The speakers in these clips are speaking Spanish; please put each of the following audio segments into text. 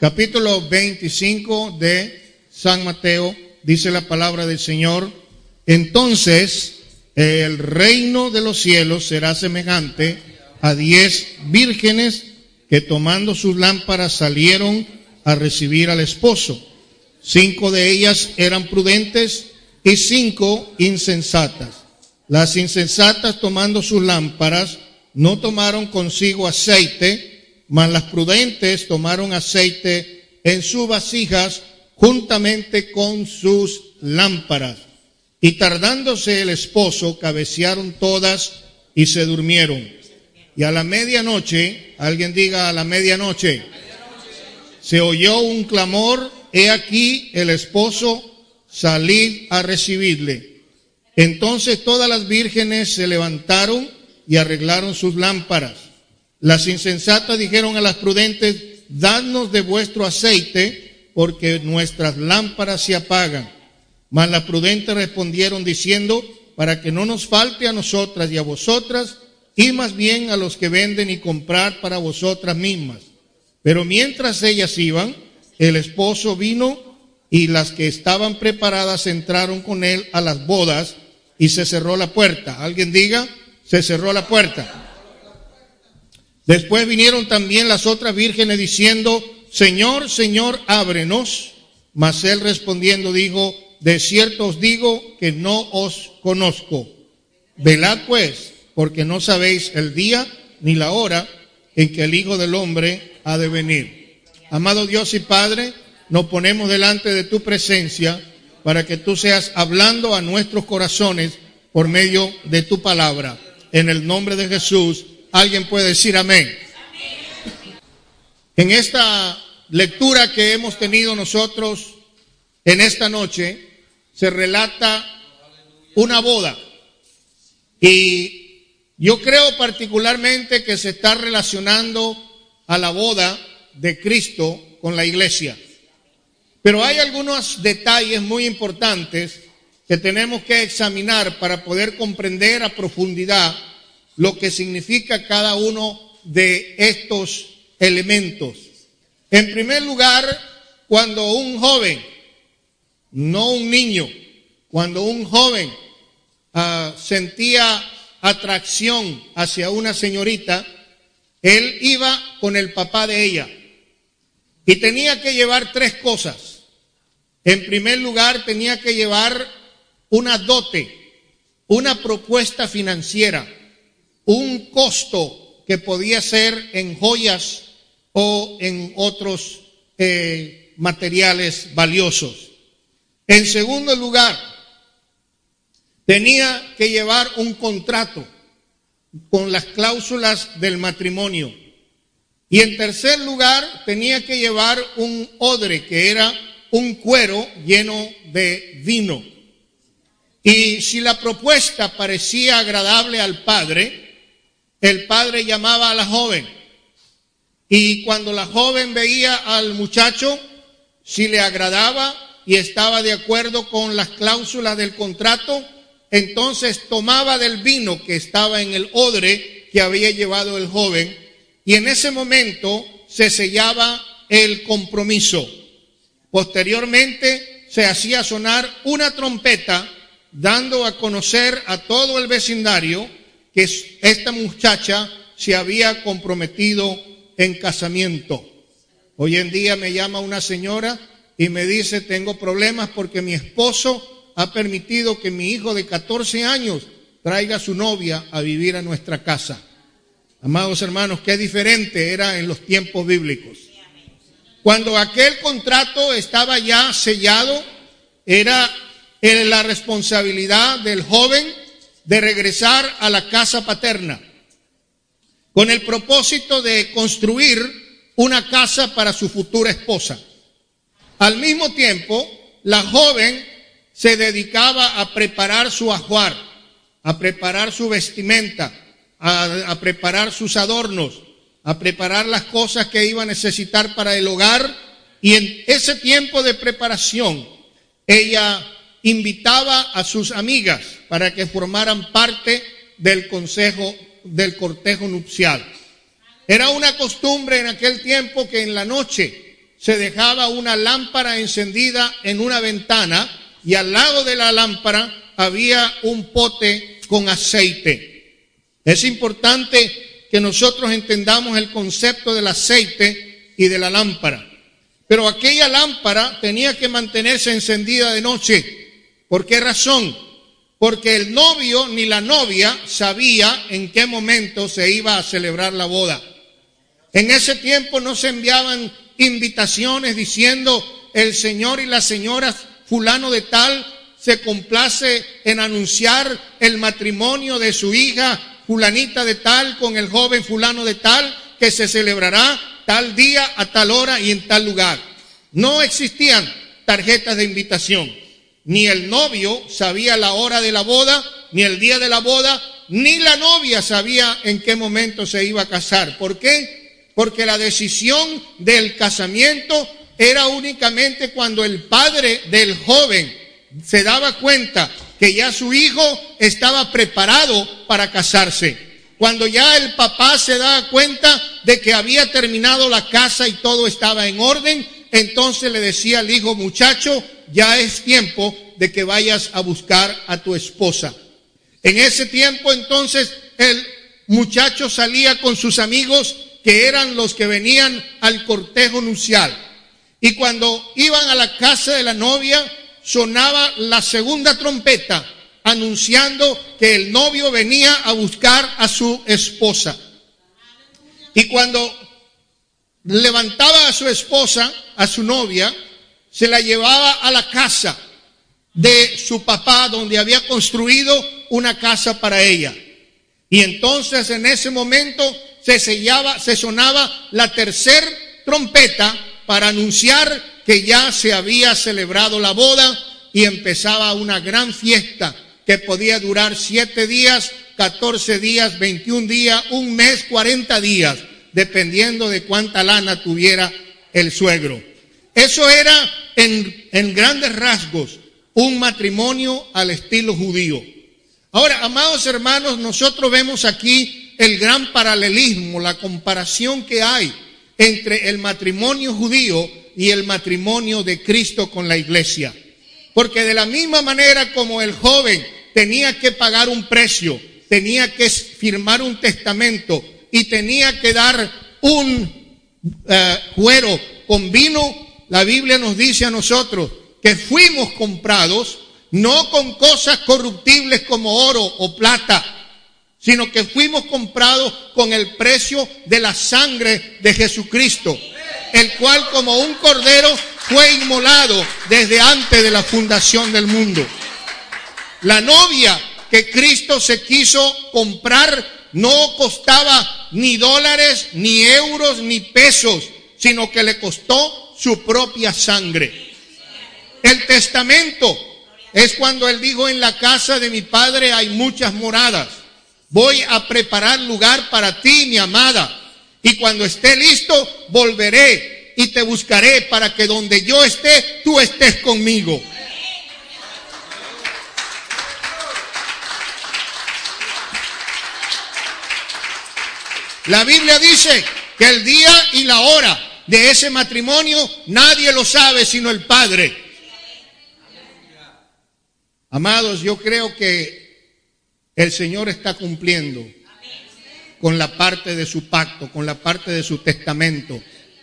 capítulo 25 de San Mateo, dice la palabra del Señor, entonces el reino de los cielos será semejante a diez vírgenes que tomando sus lámparas salieron a recibir al esposo. Cinco de ellas eran prudentes y cinco insensatas. Las insensatas tomando sus lámparas no tomaron consigo aceite, mas las prudentes tomaron aceite en sus vasijas juntamente con sus lámparas. Y tardándose el esposo, cabecearon todas y se durmieron. Y a la medianoche, alguien diga a la medianoche, se oyó un clamor, he aquí el esposo, salid a recibirle. Entonces todas las vírgenes se levantaron y arreglaron sus lámparas. Las insensatas dijeron a las prudentes, dadnos de vuestro aceite, porque nuestras lámparas se apagan. Mas las prudentes respondieron diciendo, para que no nos falte a nosotras y a vosotras, y más bien a los que venden y comprar para vosotras mismas. Pero mientras ellas iban, el esposo vino y las que estaban preparadas entraron con él a las bodas y se cerró la puerta. Alguien diga, se cerró la puerta. Después vinieron también las otras vírgenes diciendo, Señor, Señor, ábrenos. Mas él respondiendo dijo, de cierto os digo que no os conozco. Velad pues, porque no sabéis el día ni la hora en que el Hijo del Hombre ha de venir. Amado Dios y Padre, nos ponemos delante de tu presencia para que tú seas hablando a nuestros corazones por medio de tu palabra. En el nombre de Jesús, alguien puede decir amén. En esta lectura que hemos tenido nosotros en esta noche, se relata una boda. Y yo creo particularmente que se está relacionando a la boda de Cristo con la iglesia. Pero hay algunos detalles muy importantes que tenemos que examinar para poder comprender a profundidad lo que significa cada uno de estos elementos. En primer lugar, cuando un joven no un niño. Cuando un joven ah, sentía atracción hacia una señorita, él iba con el papá de ella y tenía que llevar tres cosas. En primer lugar, tenía que llevar una dote, una propuesta financiera, un costo que podía ser en joyas o en otros eh, materiales valiosos. En segundo lugar, tenía que llevar un contrato con las cláusulas del matrimonio. Y en tercer lugar, tenía que llevar un odre, que era un cuero lleno de vino. Y si la propuesta parecía agradable al padre, el padre llamaba a la joven. Y cuando la joven veía al muchacho, si le agradaba, y estaba de acuerdo con las cláusulas del contrato, entonces tomaba del vino que estaba en el odre que había llevado el joven y en ese momento se sellaba el compromiso. Posteriormente se hacía sonar una trompeta dando a conocer a todo el vecindario que esta muchacha se había comprometido en casamiento. Hoy en día me llama una señora y me dice, tengo problemas porque mi esposo ha permitido que mi hijo de 14 años traiga a su novia a vivir a nuestra casa. Amados hermanos, qué diferente era en los tiempos bíblicos. Cuando aquel contrato estaba ya sellado, era la responsabilidad del joven de regresar a la casa paterna con el propósito de construir una casa para su futura esposa. Al mismo tiempo, la joven se dedicaba a preparar su ajuar, a preparar su vestimenta, a, preparar sus adornos, a preparar las cosas que iba a necesitar para el hogar. Y en ese tiempo de preparación, ella invitaba a sus amigas para que formaran parte del consejo del cortejo nupcial. Era una costumbre en aquel tiempo que en la noche se dejaba una lámpara encendida en una ventana y al lado de la lámpara había un pote con aceite. Es importante que nosotros entendamos el concepto del aceite y de la lámpara. Pero aquella lámpara tenía que mantenerse encendida de noche. ¿Por qué razón? Porque el novio ni la novia sabía en qué momento se iba a celebrar la boda. En ese tiempo no se enviaban invitaciones diciendo el señor y la señora fulano de tal se complace en anunciar el matrimonio de su hija fulanita de tal con el joven fulano de tal que se celebrará tal día, a tal hora y en tal lugar. No existían tarjetas de invitación. Ni el novio sabía la hora de la boda, ni el día de la boda, ni la novia sabía en qué momento se iba a casar. ¿Por qué? Porque la decisión del casamiento era únicamente cuando el padre del joven se daba cuenta que ya su hijo estaba preparado para casarse. Cuando ya el papá se da cuenta de que había terminado la casa y todo estaba en orden, entonces le decía al hijo, muchacho, ya es tiempo de que vayas a buscar a tu esposa. En ese tiempo entonces el muchacho salía con sus amigos que eran los que venían al cortejo nupcial. Y cuando iban a la casa de la novia, sonaba la segunda trompeta anunciando que el novio venía a buscar a su esposa. Y cuando levantaba a su esposa, a su novia, se la llevaba a la casa de su papá donde había construido una casa para ella. Y entonces en ese momento se sellaba, se sonaba la tercer trompeta para anunciar que ya se había celebrado la boda y empezaba una gran fiesta que podía durar siete días, catorce días, veintiún días, un mes, cuarenta días, dependiendo de cuánta lana tuviera el suegro. Eso era en, en grandes rasgos un matrimonio al estilo judío. Ahora, amados hermanos, nosotros vemos aquí el gran paralelismo, la comparación que hay entre el matrimonio judío y el matrimonio de Cristo con la iglesia. Porque de la misma manera como el joven tenía que pagar un precio, tenía que firmar un testamento y tenía que dar un cuero con vino, la Biblia nos dice a nosotros que fuimos comprados no con cosas corruptibles como oro o plata, sino que fuimos comprados con el precio de la sangre de Jesucristo, el cual como un cordero fue inmolado desde antes de la fundación del mundo. La novia que Cristo se quiso comprar no costaba ni dólares, ni euros, ni pesos, sino que le costó su propia sangre. El testamento es cuando él dijo, en la casa de mi padre hay muchas moradas. Voy a preparar lugar para ti, mi amada. Y cuando esté listo, volveré y te buscaré para que donde yo esté, tú estés conmigo. La Biblia dice que el día y la hora de ese matrimonio nadie lo sabe sino el Padre. Amados, yo creo que el Señor está cumpliendo con la parte de su pacto, con la parte de su testamento.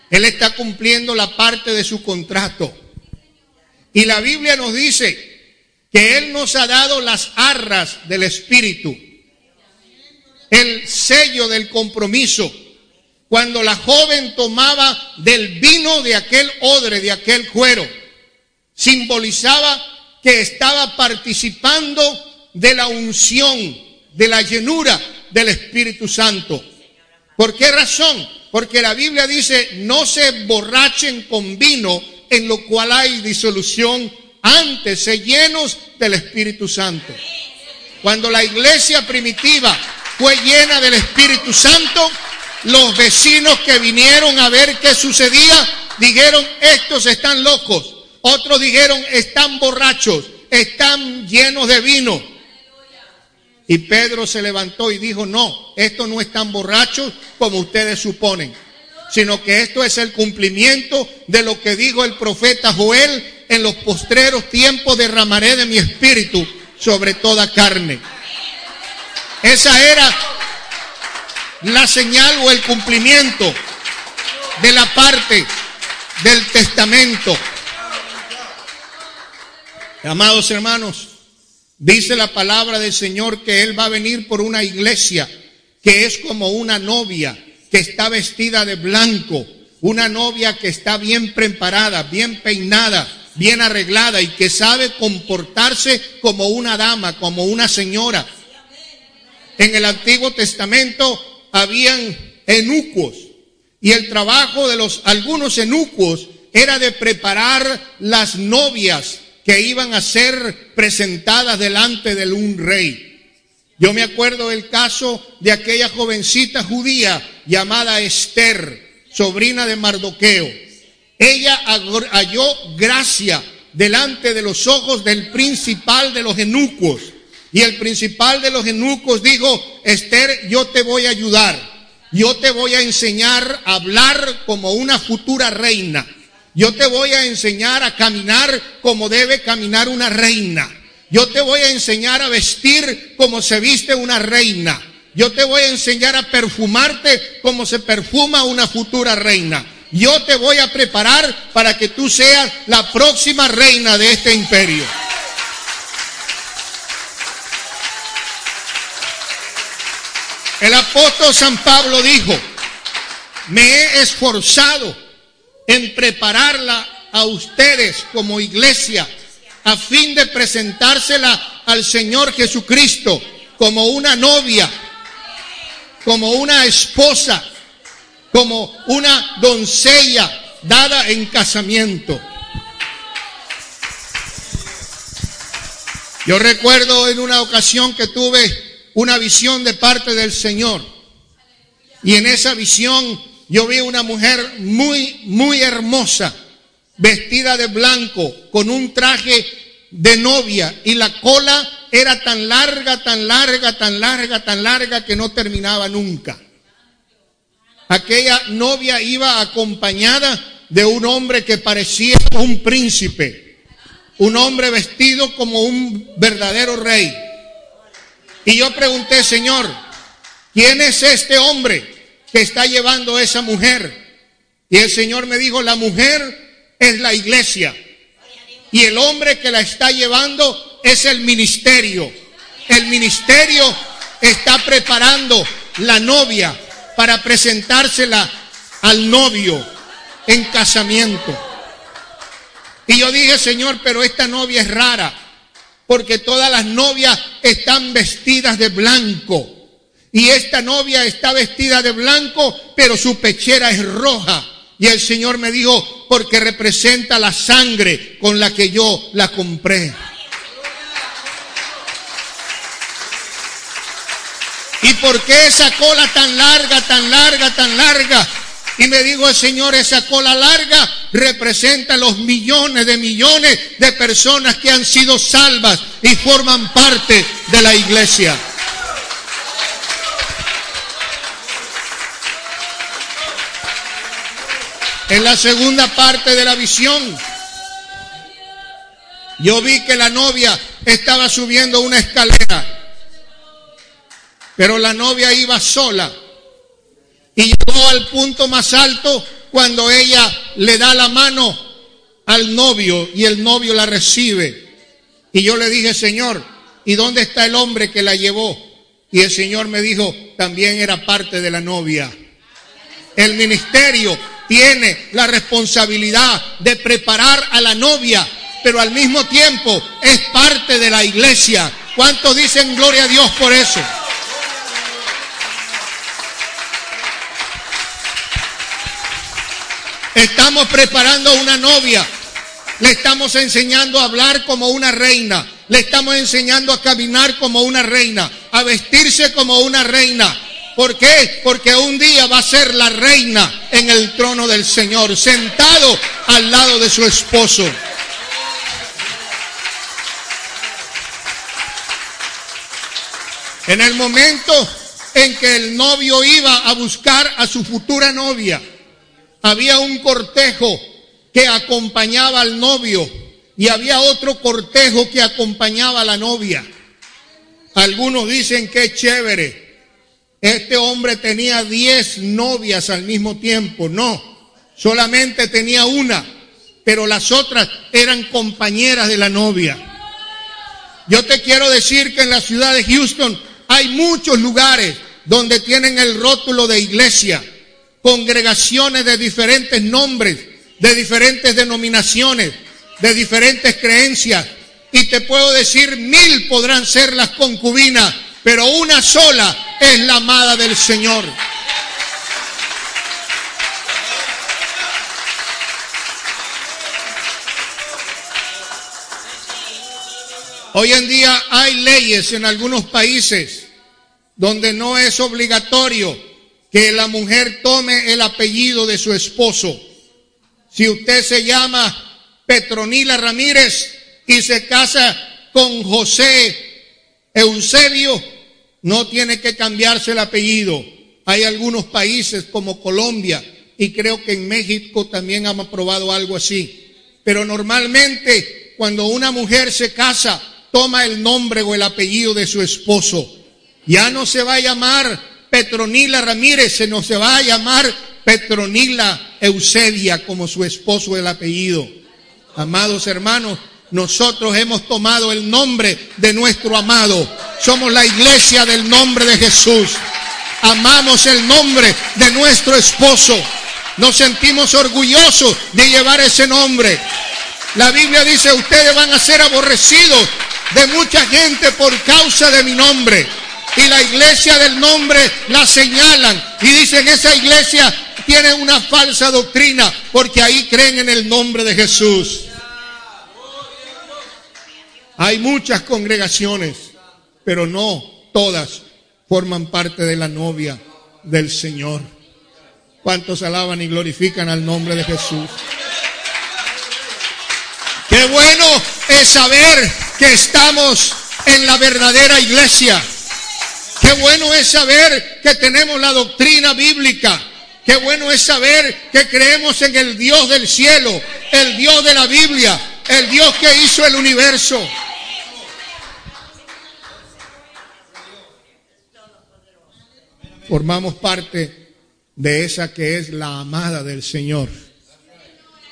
Él está cumpliendo la parte de su contrato. Y la Biblia nos dice que Él nos ha dado las arras del Espíritu el sello del compromiso. Cuando la joven tomaba del vino de aquel odre, de aquel cuero, simbolizaba que estaba participando de la unción, de la llenura del Espíritu Santo. ¿Por qué razón? Porque la Biblia dice, no se borrachen con vino en lo cual hay disolución, antes se llenos del Espíritu Santo. Cuando la iglesia primitiva fue llena del Espíritu Santo. Los vecinos que vinieron a ver qué sucedía dijeron, estos están locos. Otros dijeron, están borrachos, están llenos de vino. Y Pedro se levantó y dijo, no, estos no están borrachos como ustedes suponen. sino que esto es el cumplimiento de lo que dijo el profeta Joel, en los postreros tiempos derramaré de mi espíritu sobre toda carne. Esa era la señal o el cumplimiento de la parte del testamento. Amados hermanos, dice la palabra del Señor que Él va a venir por una iglesia que es como una novia que está vestida de blanco, una novia que está bien preparada, bien peinada, bien arreglada y que sabe comportarse como una dama, como una señora. En el Antiguo Testamento habían enucos y el trabajo de los algunos enucos era de preparar las novias que iban a ser presentadas delante de un rey. Yo me acuerdo del caso de aquella jovencita judía llamada Esther, sobrina de Mardoqueo. Ella halló gracia delante de los ojos del principal de los eunucos. Y el principal de los eunucos dijo, Esther, yo te voy a ayudar. Yo te voy a enseñar a hablar como una futura reina. Yo te voy a enseñar a caminar como debe caminar una reina. Yo te voy a enseñar a vestir como se viste una reina. Yo te voy a enseñar a perfumarte como se perfuma una futura reina. Yo te voy a preparar para que tú seas la próxima reina de este imperio. Apóstol San Pablo dijo, me he esforzado en prepararla a ustedes como iglesia a fin de presentársela al Señor Jesucristo como una novia, como una esposa, como una doncella dada en casamiento. Yo recuerdo en una ocasión que tuve una visión de parte del Señor. Y en esa visión yo vi una mujer muy, muy hermosa vestida de blanco, con un traje de novia, y la cola era tan larga, tan larga, tan larga, tan larga que no terminaba nunca. Aquella novia iba acompañada de un hombre que parecía un príncipe, un hombre vestido como un verdadero rey. Y yo pregunté, Señor, ¿quién es este hombre que está llevando a esa mujer? Y el Señor me dijo, la mujer es la iglesia. Y el hombre que la está llevando es el ministerio. El ministerio está preparando la novia para presentársela al novio en casamiento. Y yo dije, Señor, pero esta novia es rara, porque todas las novias están vestidas de blanco. Y esta novia está vestida de blanco, pero su pechera es roja. Y el Señor me dijo, porque representa la sangre con la que yo la compré. ¿Y por qué esa cola tan larga, tan larga, tan larga? Y me dijo el Señor, esa cola larga representa los millones de millones de personas que han sido salvas y forman parte de la iglesia. En la segunda parte de la visión, yo vi que la novia estaba subiendo una escalera, pero la novia iba sola y llegó al punto más alto cuando ella le da la mano al novio y el novio la recibe. Y yo le dije, Señor, ¿y dónde está el hombre que la llevó? Y el Señor me dijo, también era parte de la novia. El ministerio tiene la responsabilidad de preparar a la novia, pero al mismo tiempo es parte de la iglesia. ¿Cuántos dicen gloria a Dios por eso? Estamos preparando una novia. Le estamos enseñando a hablar como una reina. Le estamos enseñando a caminar como una reina. A vestirse como una reina ¿Por qué? Porque un día va a ser la reina en el trono del Señor, sentado al lado de su esposo. En el momento en que el novio iba a buscar a su futura novia, había un cortejo que acompañaba al novio y había otro cortejo que acompañaba a la novia. Algunos dicen que es chévere. Este hombre tenía diez novias al mismo tiempo. No, solamente tenía una, pero las otras eran compañeras de la novia. Yo te quiero decir que en la ciudad de Houston hay muchos lugares donde tienen el rótulo de iglesia, congregaciones de diferentes nombres, de diferentes denominaciones, de diferentes creencias. Y te puedo decir, mil podrán ser las concubinas, pero una sola es la amada del Señor. Hoy en día hay leyes en algunos países donde no es obligatorio que la mujer tome el apellido de su esposo. Si usted se llama Petronila Ramírez y se casa con José Eusebio, no tiene que cambiarse el apellido. Hay algunos países como Colombia y creo que en México también han aprobado algo así. Pero normalmente cuando una mujer se casa, toma el nombre o el apellido de su esposo. Ya no se va a llamar Petronila Ramírez, se no se va a llamar Petronila Eusebia como su esposo el apellido. Amados hermanos, nosotros hemos tomado el nombre de nuestro amado. Somos la iglesia del nombre de Jesús. Amamos el nombre de nuestro esposo. Nos sentimos orgullosos de llevar ese nombre. La Biblia dice, ustedes van a ser aborrecidos de mucha gente por causa de mi nombre y la iglesia del nombre la señalan y dicen esa iglesia tiene una falsa doctrina porque ahí creen en el nombre de Jesús. Hay muchas congregaciones, pero no todas forman parte de la novia del Señor. ¿Cuántos alaban y glorifican al nombre de Jesús? Qué bueno es saber que estamos en la verdadera iglesia. Qué bueno es saber que tenemos la doctrina bíblica. Qué bueno es saber que creemos en el Dios del cielo, el Dios de la Biblia, el Dios que hizo el universo. Formamos parte de esa que es la amada del Señor,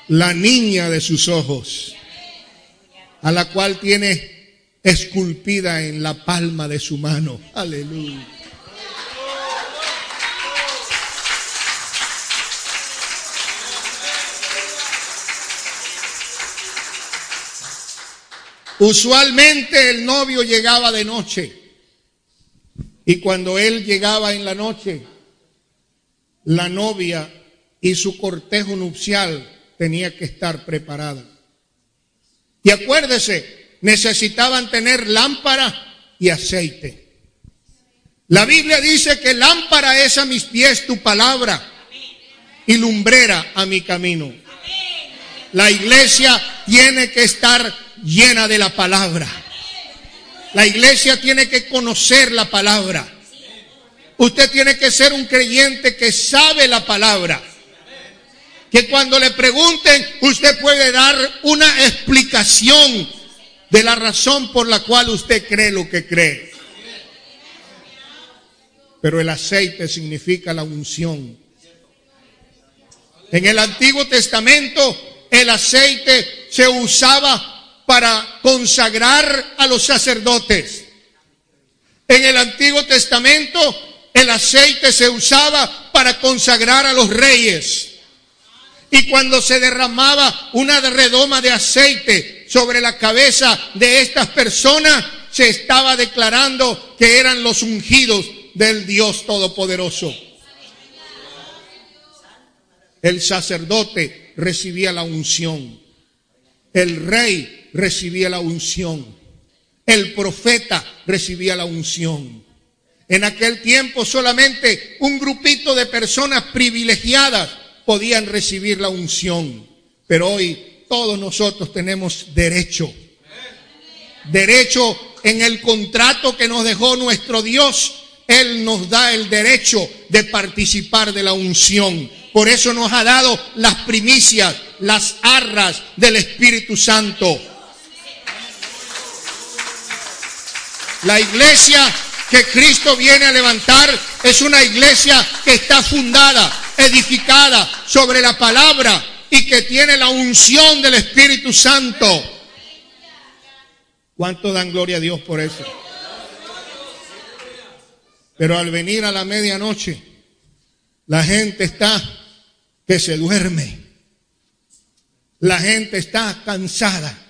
la niña de sus ojos, a la cual tiene esculpida en la palma de su mano. Aleluya. Usualmente el novio llegaba de noche y cuando él llegaba en la noche, la novia y su cortejo nupcial tenía que estar preparada. Y acuérdese, necesitaban tener lámpara y aceite. La Biblia dice que lámpara es a mis pies tu palabra y lumbrera a mi camino. La iglesia tiene que estar llena de la palabra. La iglesia tiene que conocer la palabra. Usted tiene que ser un creyente que sabe la palabra. Que cuando le pregunten, usted puede dar una explicación de la razón por la cual usted cree lo que cree. Pero el aceite significa la unción. En el Antiguo Testamento el aceite se usaba para consagrar a los sacerdotes. En el Antiguo Testamento el aceite se usaba para consagrar a los reyes. Y cuando se derramaba una redoma de aceite sobre la cabeza de estas personas, se estaba declarando que eran los ungidos del Dios Todopoderoso. El sacerdote recibía la unción. El rey recibía la unción. El profeta recibía la unción. En aquel tiempo solamente un grupito de personas privilegiadas podían recibir la unción. Pero hoy todos nosotros tenemos derecho. Derecho en el contrato que nos dejó nuestro Dios. Él nos da el derecho de participar de la unción. Por eso nos ha dado las primicias, las arras del Espíritu Santo. La iglesia que Cristo viene a levantar es una iglesia que está fundada, edificada sobre la palabra y que tiene la unción del Espíritu Santo. ¿Cuánto dan gloria a Dios por eso? Pero al venir a la medianoche, la gente está que se duerme. La gente está cansada.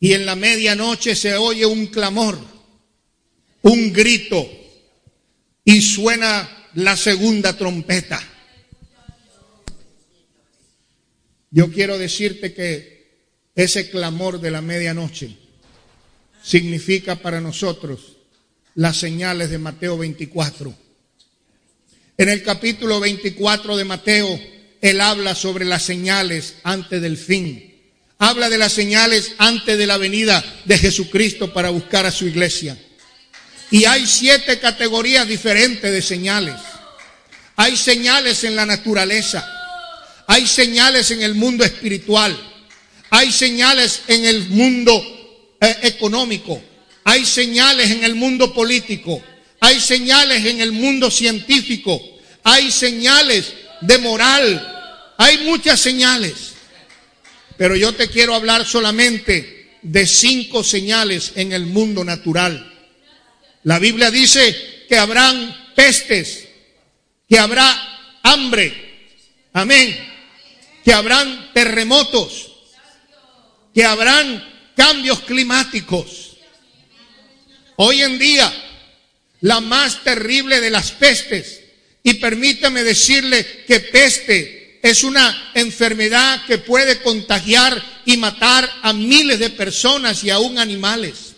Y en la medianoche se oye un clamor, un grito, y suena la segunda trompeta. Yo quiero decirte que ese clamor de la medianoche significa para nosotros las señales de Mateo 24. En el capítulo 24 de Mateo, él habla sobre las señales antes del fin. Habla de las señales antes de la venida de Jesucristo para buscar a su iglesia. Y hay siete categorías diferentes de señales. Hay señales en la naturaleza. Hay señales en el mundo espiritual. Hay señales en el mundo eh, económico. Hay señales en el mundo político. Hay señales en el mundo científico. Hay señales de moral. Hay muchas señales. Pero yo te quiero hablar solamente de cinco señales en el mundo natural. La Biblia dice que habrán pestes, que habrá hambre. Amén. Que habrán terremotos, que habrán cambios climáticos. Hoy en día, la más terrible de las pestes, y permítame decirle que peste es una enfermedad que puede contagiar y matar a miles de personas y aún animales.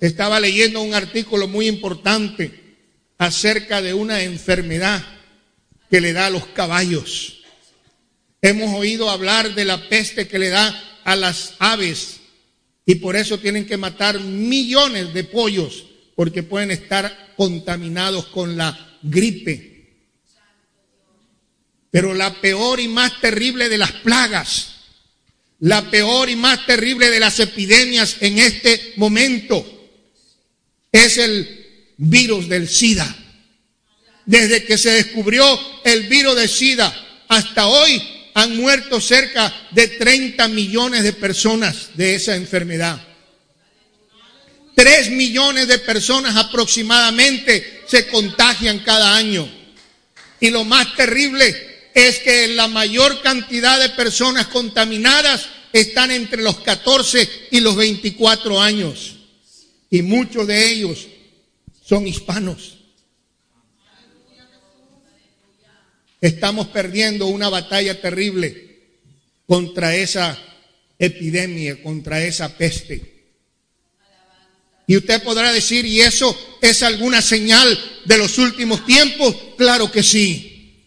Estaba leyendo un artículo muy importante acerca de una enfermedad que le da a los caballos. Hemos oído hablar de la peste que le da a las aves y por eso tienen que matar millones de pollos porque pueden estar contaminados con la gripe. Pero la peor y más terrible de las plagas, la peor y más terrible de las epidemias en este momento es el virus del SIDA. Desde que se descubrió el virus del SIDA hasta hoy, han muerto cerca de 30 millones de personas de esa enfermedad. 3 millones de personas aproximadamente se contagian cada año. Y lo más terrible es que la mayor cantidad de personas contaminadas están entre los 14 y los 24 años. Y muchos de ellos son hispanos. Estamos perdiendo una batalla terrible contra esa epidemia, contra esa peste. Y usted podrá decir, ¿y eso es alguna señal de los últimos tiempos? Claro que sí.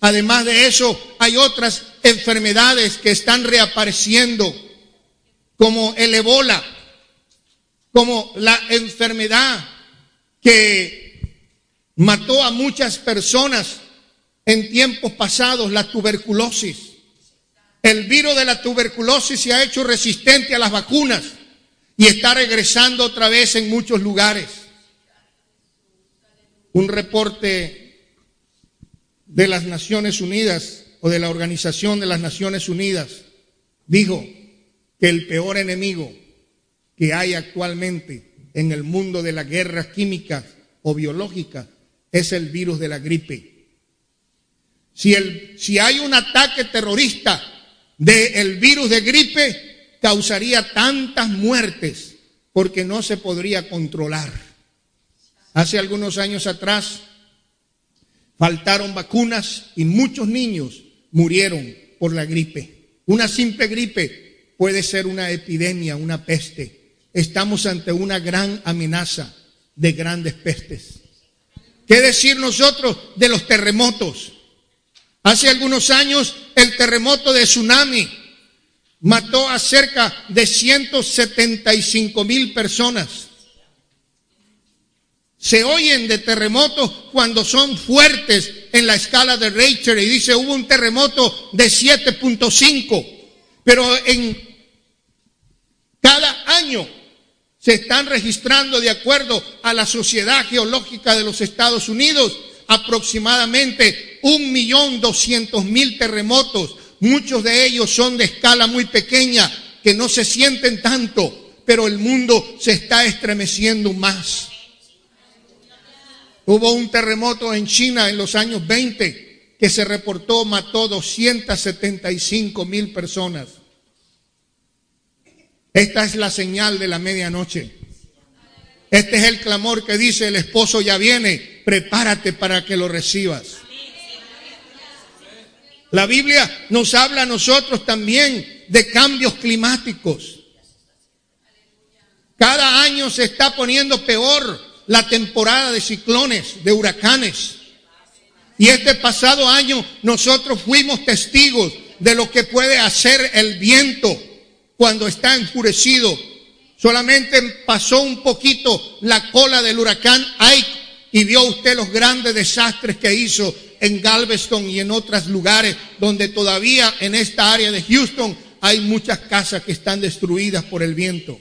Además de eso, hay otras enfermedades que están reapareciendo, como el ebola, como la enfermedad que mató a muchas personas en tiempos pasados la tuberculosis. El virus de la tuberculosis se ha hecho resistente a las vacunas y está regresando otra vez en muchos lugares. Un reporte de las Naciones Unidas o de la Organización de las Naciones Unidas dijo que el peor enemigo que hay actualmente en el mundo de las guerras químicas o biológicas es el virus de la gripe. Si, el, si hay un ataque terrorista del virus de gripe, causaría tantas muertes porque no se podría controlar. Hace algunos años atrás faltaron vacunas y muchos niños murieron por la gripe. Una simple gripe puede ser una epidemia, una peste. Estamos ante una gran amenaza de grandes pestes. ¿Qué decir nosotros de los terremotos? Hace algunos años el terremoto de tsunami mató a cerca de 175 mil personas. Se oyen de terremotos cuando son fuertes en la escala de Richter y dice hubo un terremoto de 7.5, pero en cada año se están registrando de acuerdo a la Sociedad Geológica de los Estados Unidos aproximadamente un millón doscientos mil terremotos. Muchos de ellos son de escala muy pequeña, que no se sienten tanto, pero el mundo se está estremeciendo más. Hubo un terremoto en China en los años 20 que se reportó mató 275 mil personas. Esta es la señal de la medianoche. Este es el clamor que dice el esposo ya viene, prepárate para que lo recibas. La Biblia nos habla a nosotros también de cambios climáticos. Cada año se está poniendo peor la temporada de ciclones, de huracanes. Y este pasado año nosotros fuimos testigos de lo que puede hacer el viento cuando está enfurecido. Solamente pasó un poquito la cola del huracán Ike y vio usted los grandes desastres que hizo en Galveston y en otros lugares donde todavía en esta área de Houston hay muchas casas que están destruidas por el viento.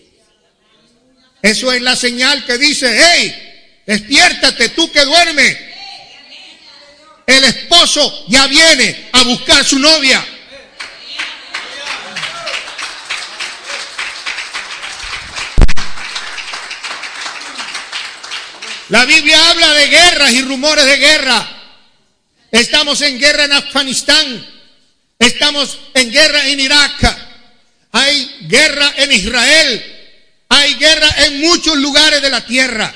Eso es la señal que dice, hey, despiértate tú que duermes. El esposo ya viene a buscar su novia. La Biblia habla de guerras y rumores de guerra. Estamos en guerra en Afganistán. Estamos en guerra en Irak. Hay guerra en Israel. Hay guerra en muchos lugares de la tierra.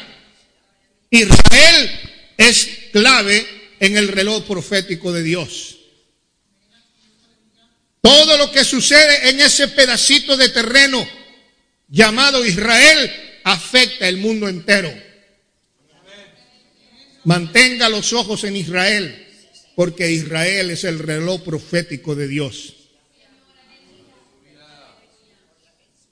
Israel es clave en el reloj profético de Dios. Todo lo que sucede en ese pedacito de terreno llamado Israel afecta el mundo entero. Mantenga los ojos en Israel, porque Israel es el reloj profético de Dios.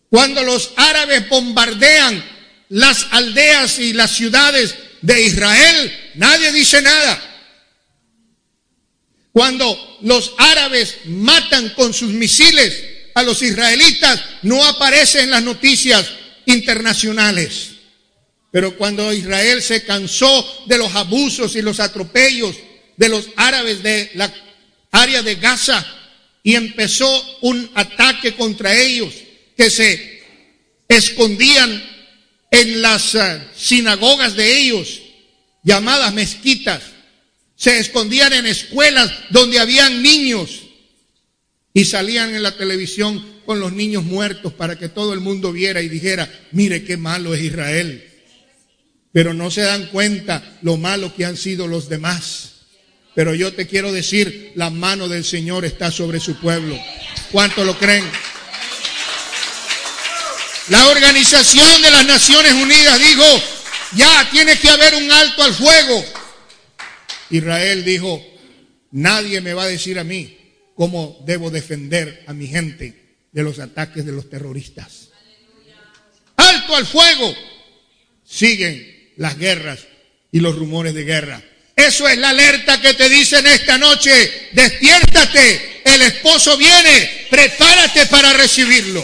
Cuando los árabes bombardean las aldeas y las ciudades de Israel, nadie dice nada. Cuando los árabes matan con sus misiles a los israelitas, no aparece en las noticias internacionales. Pero cuando Israel se cansó de los abusos y los atropellos de los árabes de la área de Gaza y empezó un ataque contra ellos que se escondían en las eh, sinagogas de ellos, llamadas mezquitas, se escondían en escuelas donde habían niños y salían en la televisión con los niños muertos para que todo el mundo viera y dijera, mire qué malo es Israel pero no se dan cuenta lo malo que han sido los demás. Pero yo te quiero decir, la mano del Señor está sobre su pueblo. ¿Cuánto lo creen? La Organización de las Naciones Unidas dijo, ya tiene que haber un alto al fuego. Israel dijo, nadie me va a decir a mí cómo debo defender a mi gente de los ataques de los terroristas. Alto al fuego. Siguen las guerras y los rumores de guerra. Eso es la alerta que te dicen esta noche. Despiértate, el esposo viene, prepárate para recibirlo.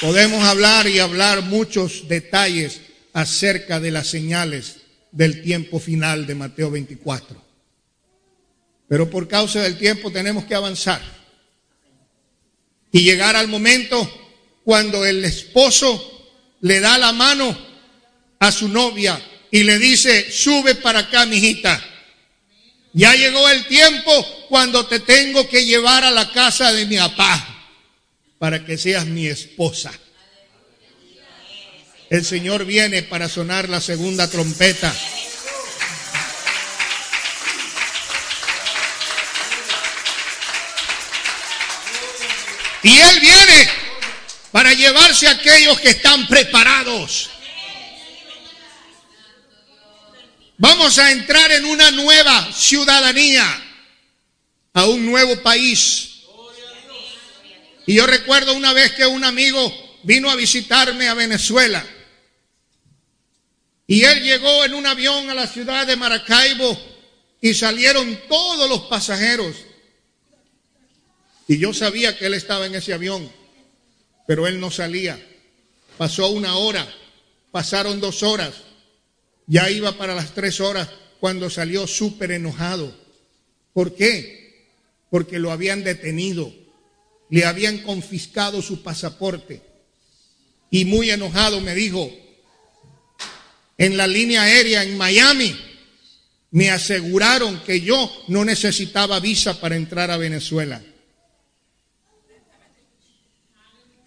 Podemos hablar y hablar muchos detalles acerca de las señales del tiempo final de Mateo 24. Pero por causa del tiempo tenemos que avanzar y llegar al momento cuando el esposo le da la mano a su novia y le dice, sube para acá, mijita. Ya llegó el tiempo cuando te tengo que llevar a la casa de mi papá para que seas mi esposa. El Señor viene para sonar la segunda trompeta. Y Él viene para llevarse a aquellos que están preparados. Vamos a entrar en una nueva ciudadanía, a un nuevo país. Y yo recuerdo una vez que un amigo vino a visitarme a Venezuela. Y él llegó en un avión a la ciudad de Maracaibo y salieron todos los pasajeros. Y yo sabía que él estaba en ese avión, pero él no salía. Pasó una hora, pasaron dos horas, ya iba para las tres horas cuando salió súper enojado. ¿Por qué? Porque lo habían detenido, le habían confiscado su pasaporte. Y muy enojado me dijo, en la línea aérea en Miami, me aseguraron que yo no necesitaba visa para entrar a Venezuela.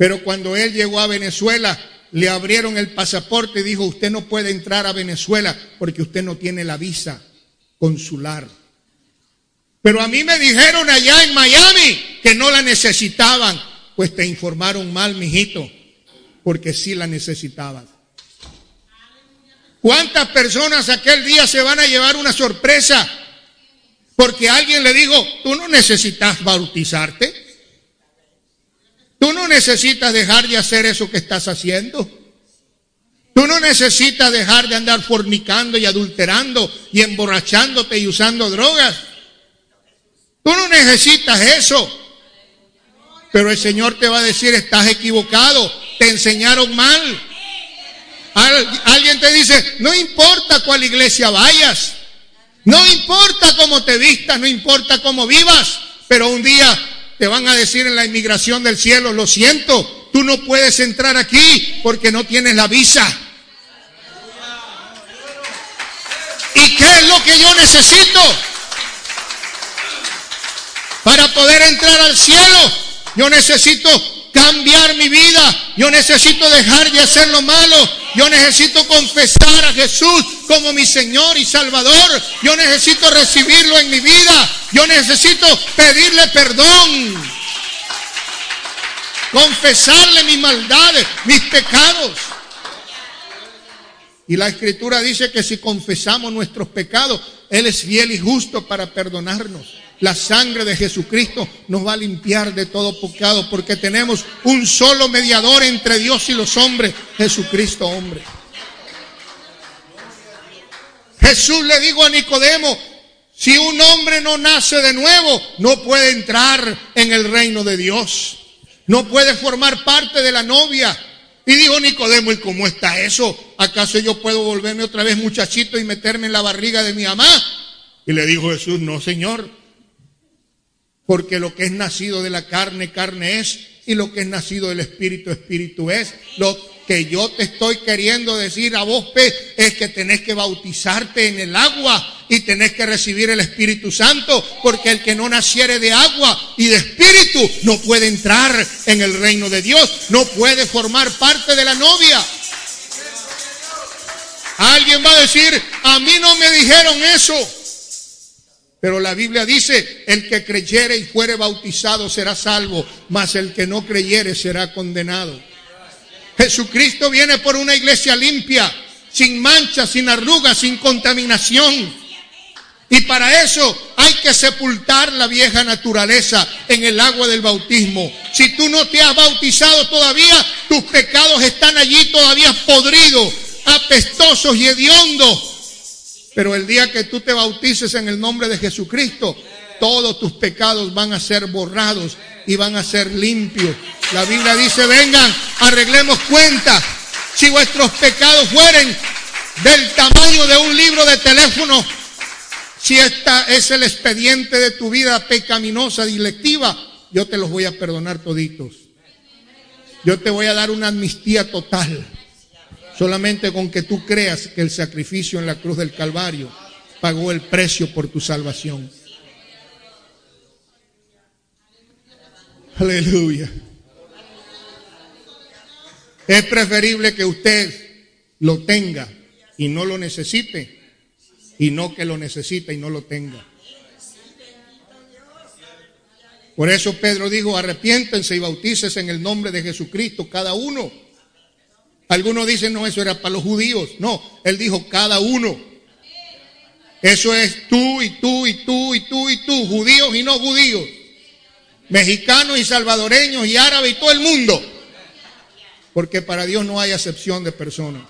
Pero cuando él llegó a Venezuela, le abrieron el pasaporte y dijo, usted no puede entrar a Venezuela porque usted no tiene la visa consular. Pero a mí me dijeron allá en Miami que no la necesitaban. Pues te informaron mal, mijito, porque sí la necesitaban. ¿Cuántas personas aquel día se van a llevar una sorpresa? Porque alguien le dijo, tú no necesitas bautizarte. Tú no necesitas dejar de hacer eso que estás haciendo. Tú no necesitas dejar de andar fornicando y adulterando y emborrachándote y usando drogas. Tú no necesitas eso. Pero el Señor te va a decir, estás equivocado, te enseñaron mal. Alguien te dice, no importa cuál iglesia vayas, no importa cómo te vistas, no importa cómo vivas, pero un día te van a decir en la inmigración del cielo, lo siento, tú no puedes entrar aquí porque no tienes la visa. ¿Y qué es lo que yo necesito? Para poder entrar al cielo, yo necesito cambiar mi vida. Yo necesito dejar de hacer lo malo. Yo necesito confesar a Jesús como mi Señor y Salvador. Yo necesito recibirlo en mi vida. Yo necesito pedirle perdón. Confesarle mis maldades, mis pecados. Y la escritura dice que si confesamos nuestros pecados, Él es fiel y justo para perdonarnos. La sangre de Jesucristo nos va a limpiar de todo pecado porque tenemos un solo mediador entre Dios y los hombres, Jesucristo hombre. Jesús le dijo a Nicodemo, si un hombre no nace de nuevo, no puede entrar en el reino de Dios. No puede formar parte de la novia. Y dijo Nicodemo, ¿y cómo está eso? ¿Acaso yo puedo volverme otra vez muchachito y meterme en la barriga de mi mamá? Y le dijo Jesús, no, Señor. Porque lo que es nacido de la carne, carne es, y lo que es nacido del espíritu, espíritu es. Lo que yo te estoy queriendo decir a vos, es que tenés que bautizarte en el agua y tenés que recibir el Espíritu Santo, porque el que no naciere de agua y de espíritu no puede entrar en el reino de Dios, no puede formar parte de la novia. Alguien va a decir, a mí no me dijeron eso. Pero la Biblia dice, el que creyere y fuere bautizado será salvo, mas el que no creyere será condenado. Jesucristo viene por una iglesia limpia, sin mancha, sin arrugas, sin contaminación. Y para eso hay que sepultar la vieja naturaleza en el agua del bautismo. Si tú no te has bautizado todavía, tus pecados están allí todavía podridos, apestosos y hediondos pero el día que tú te bautices en el nombre de Jesucristo, todos tus pecados van a ser borrados y van a ser limpios. La Biblia dice, vengan, arreglemos cuenta. Si vuestros pecados fueren del tamaño de un libro de teléfono, si esta es el expediente de tu vida pecaminosa, dilectiva, yo te los voy a perdonar toditos. Yo te voy a dar una amnistía total. Solamente con que tú creas que el sacrificio en la cruz del Calvario pagó el precio por tu salvación. Aleluya. Es preferible que usted lo tenga y no lo necesite y no que lo necesite y no lo tenga. Por eso Pedro dijo, arrepiéntense y bautícese en el nombre de Jesucristo cada uno algunos dicen, no, eso era para los judíos. No, él dijo cada uno. Eso es tú y tú y tú y tú y tú, judíos y no judíos, mexicanos y salvadoreños y árabes y todo el mundo. Porque para Dios no hay acepción de personas.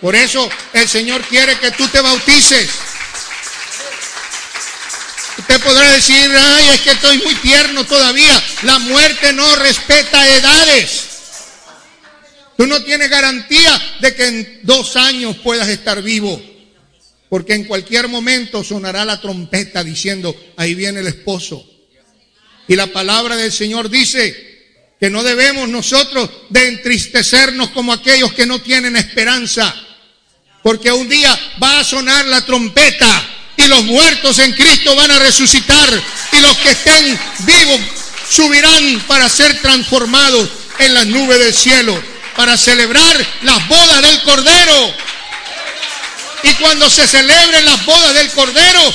Por eso el Señor quiere que tú te bautices. Usted podrá decir, ay, es que estoy muy tierno todavía. La muerte no respeta edades. Tú no tienes garantía de que en dos años puedas estar vivo. Porque en cualquier momento sonará la trompeta diciendo, ahí viene el esposo. Y la palabra del Señor dice que no debemos nosotros de entristecernos como aquellos que no tienen esperanza. Porque un día va a sonar la trompeta y los muertos en Cristo van a resucitar y los que estén vivos subirán para ser transformados en las nubes del cielo, para celebrar las bodas del Cordero. Y cuando se celebren las bodas del Cordero,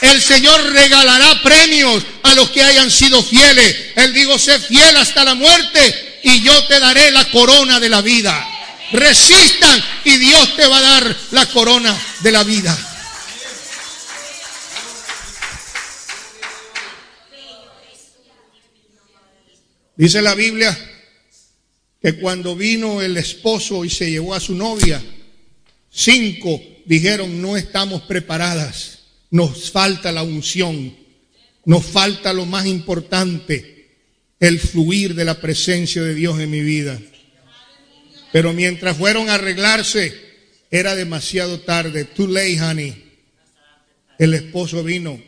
el Señor regalará premios a los que hayan sido fieles. Él dijo, sé fiel hasta la muerte y yo te daré la corona de la vida. Resistan y Dios te va a dar la corona de la vida. Dice la Biblia que cuando vino el esposo y se llevó a su novia, cinco dijeron, no estamos preparadas, nos falta la unción, nos falta lo más importante, el fluir de la presencia de Dios en mi vida. Pero mientras fueron a arreglarse, era demasiado tarde. Too late, honey. El esposo vino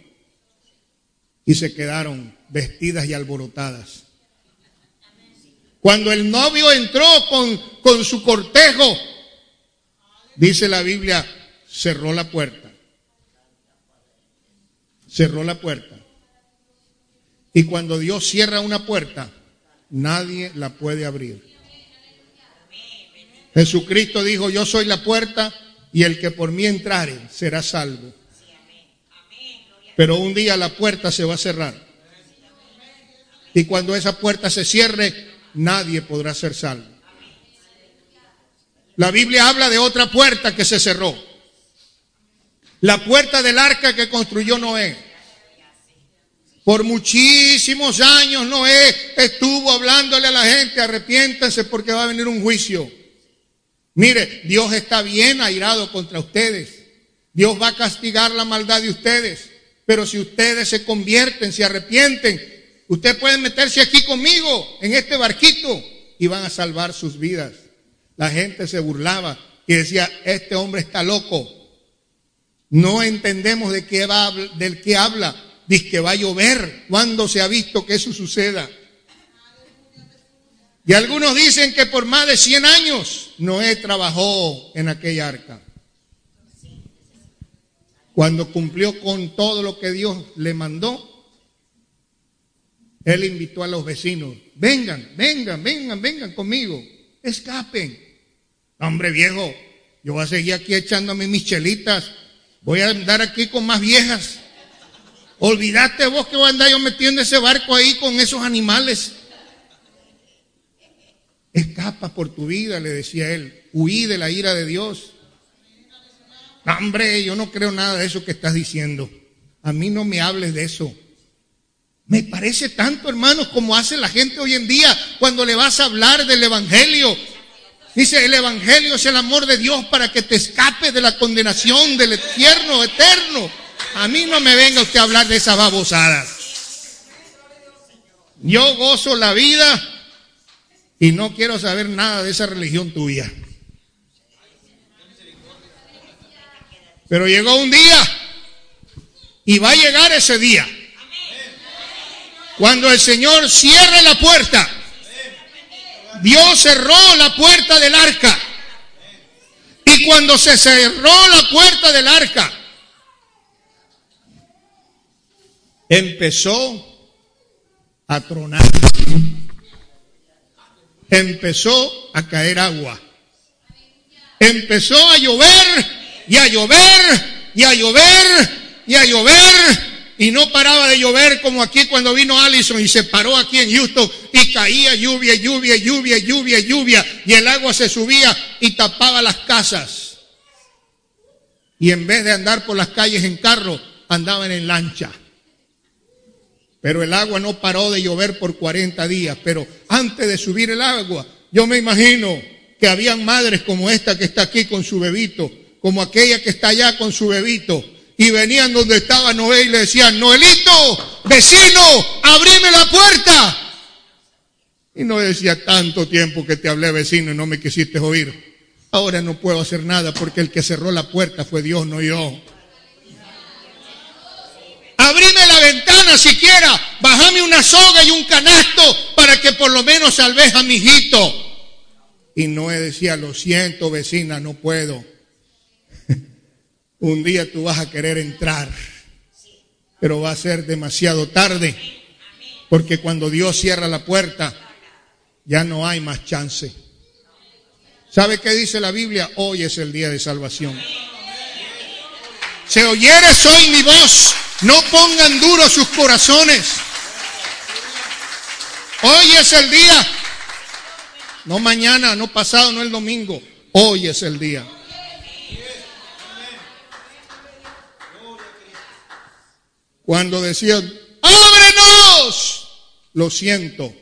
y se quedaron vestidas y alborotadas. Cuando el novio entró con, con su cortejo, dice la Biblia, cerró la puerta. Cerró la puerta. Y cuando Dios cierra una puerta, nadie la puede abrir. Jesucristo dijo, yo soy la puerta y el que por mí entrare será salvo. Pero un día la puerta se va a cerrar. Y cuando esa puerta se cierre, nadie podrá ser salvo. La Biblia habla de otra puerta que se cerró. La puerta del arca que construyó Noé. Por muchísimos años Noé estuvo hablándole a la gente, arrepiéntanse porque va a venir un juicio. Mire, Dios está bien airado contra ustedes. Dios va a castigar la maldad de ustedes. Pero si ustedes se convierten, se arrepienten, Usted puede meterse aquí conmigo en este barquito y van a salvar sus vidas. La gente se burlaba y decía, este hombre está loco. No entendemos de qué va, del qué habla. Dice que va a llover. ¿Cuándo se ha visto que eso suceda? Y algunos dicen que por más de 100 años Noé trabajó en aquella arca. Cuando cumplió con todo lo que Dios le mandó, él invitó a los vecinos, vengan, vengan, vengan, vengan conmigo, escapen. Hombre viejo, yo voy a seguir aquí echándome mis chelitas, voy a andar aquí con más viejas. Olvidaste vos que voy a andar yo metiendo ese barco ahí con esos animales. Escapa por tu vida, le decía él, huí de la ira de Dios. Hombre, yo no creo nada de eso que estás diciendo. A mí no me hables de eso. Me parece tanto, hermanos, como hace la gente hoy en día cuando le vas a hablar del Evangelio. Dice, el Evangelio es el amor de Dios para que te escapes de la condenación del infierno eterno. A mí no me venga usted a hablar de esas babosadas. Yo gozo la vida y no quiero saber nada de esa religión tuya. Pero llegó un día y va a llegar ese día cuando el Señor cierre la puerta, Dios cerró la puerta del arca. Y cuando se cerró la puerta del arca, empezó a tronar. Empezó a caer agua. Empezó a llover y a llover y a llover y a llover y no paraba de llover como aquí cuando vino Allison y se paró aquí en Houston y caía lluvia, lluvia, lluvia, lluvia, lluvia y el agua se subía y tapaba las casas. Y en vez de andar por las calles en carro, andaban en lancha. Pero el agua no paró de llover por 40 días. Pero antes de subir el agua, yo me imagino que habían madres como esta que está aquí con su bebito, como aquella que está allá con su bebito, y venían donde estaba Noé y le decían, Noelito, vecino, abrime la puerta. Y no decía tanto tiempo que te hablé vecino y no me quisiste oír. Ahora no puedo hacer nada porque el que cerró la puerta fue Dios, no yo. Abrime la ventana siquiera, bajame una soga y un canasto para que por lo menos salves a mi hijito. Y Noé decía, lo siento vecina, no puedo. Un día tú vas a querer entrar, pero va a ser demasiado tarde, porque cuando Dios cierra la puerta, ya no hay más chance. ¿Sabe qué dice la Biblia? Hoy es el día de salvación. Se oyeres hoy mi voz, no pongan duros sus corazones. Hoy es el día. No mañana, no pasado, no el domingo. Hoy es el día. Cuando decían, ábrenos, lo siento,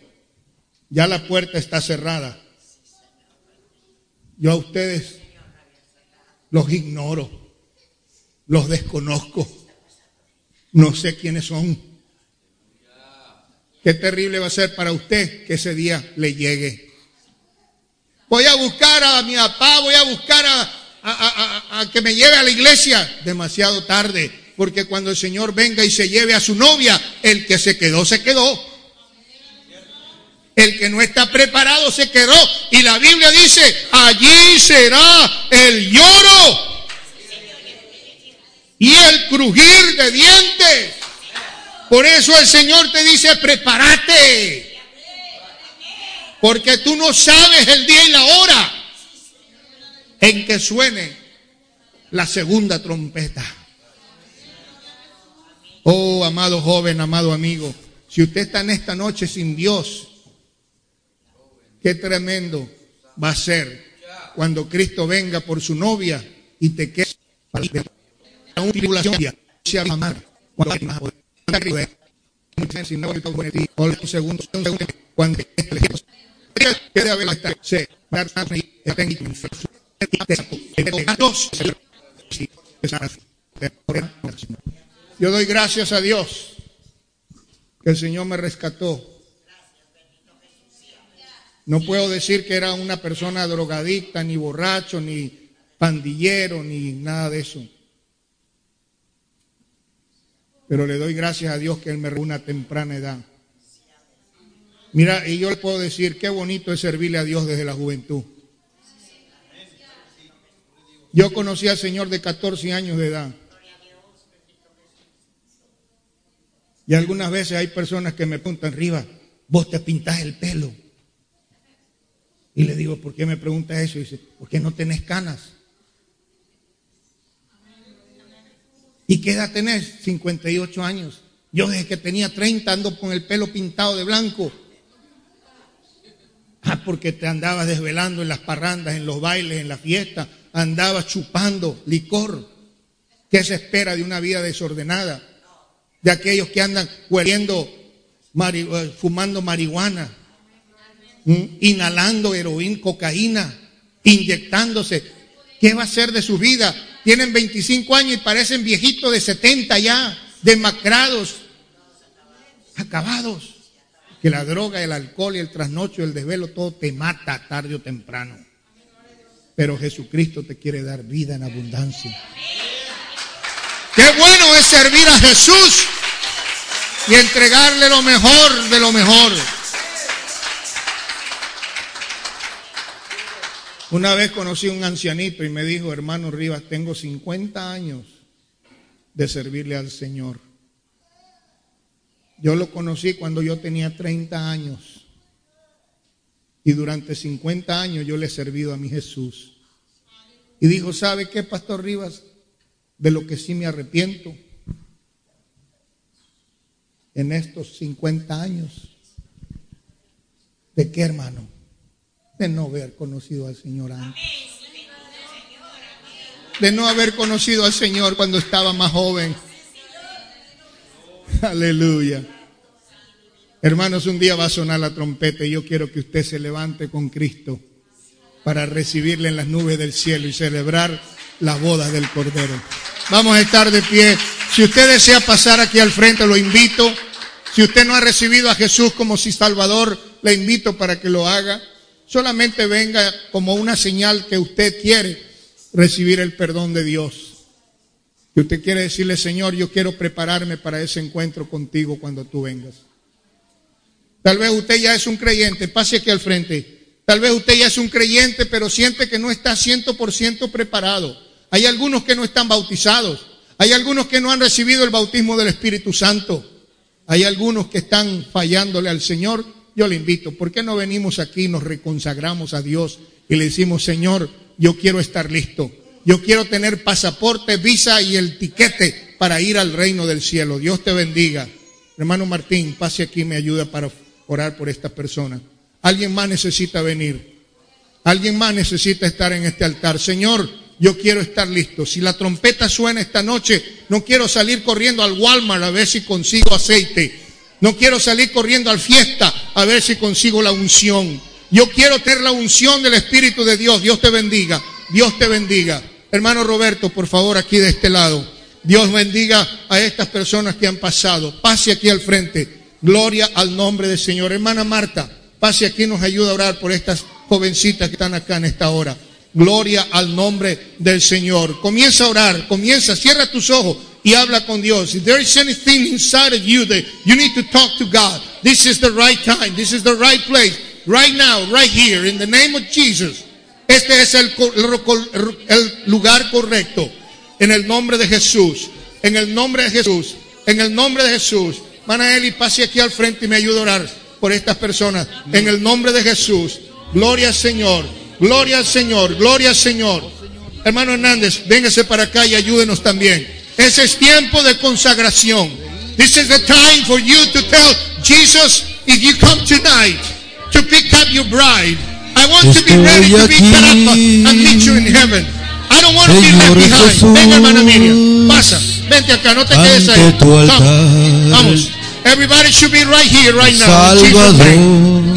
ya la puerta está cerrada. Yo a ustedes los ignoro, los desconozco, no sé quiénes son. Qué terrible va a ser para usted que ese día le llegue. Voy a buscar a mi papá, voy a buscar a, a, que me lleve a la iglesia. Demasiado tarde, porque cuando el Señor venga y se lleve a su novia, el que se quedó, se quedó. El que no está preparado se quedó. Y la Biblia dice, allí será el lloro y el crujir de dientes. Por eso el Señor te dice, prepárate. Porque tú no sabes el día y la hora en que suene la segunda trompeta. Oh, amado joven, amado amigo, si usted está en esta noche sin Dios, Qué tremendo va a ser cuando Cristo venga por su novia y te quede una tribulación cuando yo doy gracias a Dios que el Señor me rescató no puedo decir que era una persona drogadicta, ni borracho, ni pandillero, ni nada de eso. Pero le doy gracias a Dios que Él me reúna a temprana edad. Mira, y yo le puedo decir, qué bonito es servirle a Dios desde la juventud. Yo conocí al Señor de 14 años de edad. Y algunas veces hay personas que me preguntan, Riva, vos te pintás el pelo. Y le digo, ¿por qué me pregunta eso? Y dice, ¿por qué no tenés canas? ¿Y qué edad tenés? 58 años. Yo desde que tenía 30 ando con el pelo pintado de blanco. Ah, porque te andabas desvelando en las parrandas, en los bailes, en la fiesta. Andabas chupando licor. ¿Qué se espera de una vida desordenada? De aquellos que andan hueliendo, eh, fumando marihuana, inhalando heroína, cocaína, inyectándose. ¿Qué va a ser de su vida? Tienen 25 años y parecen viejitos de 70 ya, demacrados, acabados. Que la droga, el alcohol y el trasnocho, el desvelo, todo te mata tarde o temprano. Pero Jesucristo te quiere dar vida en abundancia. Qué bueno es servir a Jesús y entregarle lo mejor de lo mejor. Una vez conocí a un ancianito y me dijo, hermano Rivas, tengo 50 años de servirle al Señor. Yo lo conocí cuando yo tenía 30 años. Y durante 50 años yo le he servido a mi Jesús. Y dijo, ¿sabe qué, Pastor Rivas? De lo que sí me arrepiento. En estos 50 años. ¿De qué, hermano? de no haber conocido al Señor antes. De no haber conocido al Señor cuando estaba más joven. Aleluya. Hermanos, un día va a sonar la trompeta y yo quiero que usted se levante con Cristo para recibirle en las nubes del cielo y celebrar la boda del Cordero. Vamos a estar de pie. Si usted desea pasar aquí al frente, lo invito. Si usted no ha recibido a Jesús como si Salvador, le invito para que lo haga. Solamente venga como una señal que usted quiere recibir el perdón de Dios. Que usted quiere decirle, Señor, yo quiero prepararme para ese encuentro contigo cuando tú vengas. Tal vez usted ya es un creyente, pase aquí al frente. Tal vez usted ya es un creyente, pero siente que no está 100% preparado. Hay algunos que no están bautizados. Hay algunos que no han recibido el bautismo del Espíritu Santo. Hay algunos que están fallándole al Señor. Yo le invito, ¿por qué no venimos aquí, nos reconsagramos a Dios y le decimos, Señor, yo quiero estar listo. Yo quiero tener pasaporte, visa y el tiquete para ir al reino del cielo. Dios te bendiga. Hermano Martín, pase aquí y me ayuda para orar por esta persona. Alguien más necesita venir. Alguien más necesita estar en este altar. Señor, yo quiero estar listo. Si la trompeta suena esta noche, no quiero salir corriendo al Walmart a ver si consigo aceite. No quiero salir corriendo al fiesta a ver si consigo la unción. Yo quiero tener la unción del Espíritu de Dios. Dios te bendiga. Dios te bendiga. Hermano Roberto, por favor, aquí de este lado. Dios bendiga a estas personas que han pasado. Pase aquí al frente. Gloria al nombre del Señor. Hermana Marta, pase aquí nos ayuda a orar por estas jovencitas que están acá en esta hora. Gloria al nombre del Señor. Comienza a orar, comienza, cierra tus ojos y habla con Dios. If there is anything inside of you that you need to talk to God, this is the right time, this is the right place, right now, right here, in the name of Jesus. Este es el, lugar correcto. En el nombre de Jesús, en el nombre de Jesús, en el nombre de Jesús. Mana Eli, pase aquí al frente y me ayude a orar por estas personas. En el nombre de Jesús. Gloria al Señor. Gloria al Señor, gloria al Señor. Hermano Hernández, véngase para acá y ayúdenos también. Ese es tiempo de consagración. This is the time for you to tell Jesus, if you come tonight to pick up your bride, I want to be ready to be up and meet you in heaven. I don't want to be left behind. Venga, hermana Miriam, pasa, vente acá, no te quedes ahí. Vamos. Everybody should be right here, right now. Salvador.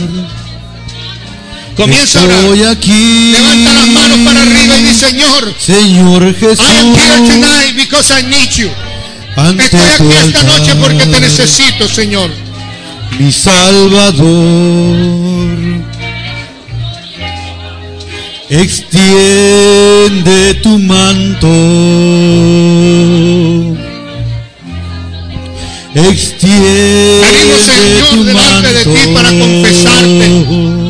Comienza a orar. aquí. Levanta las manos para arriba y dice, Señor, Señor Jesús. I am here tonight because I need you. Ante Estoy aquí esta noche porque te necesito, Señor. Mi Salvador. Extiende tu manto. Extiende Venimos, Señor, tu delante de ti para confesarte.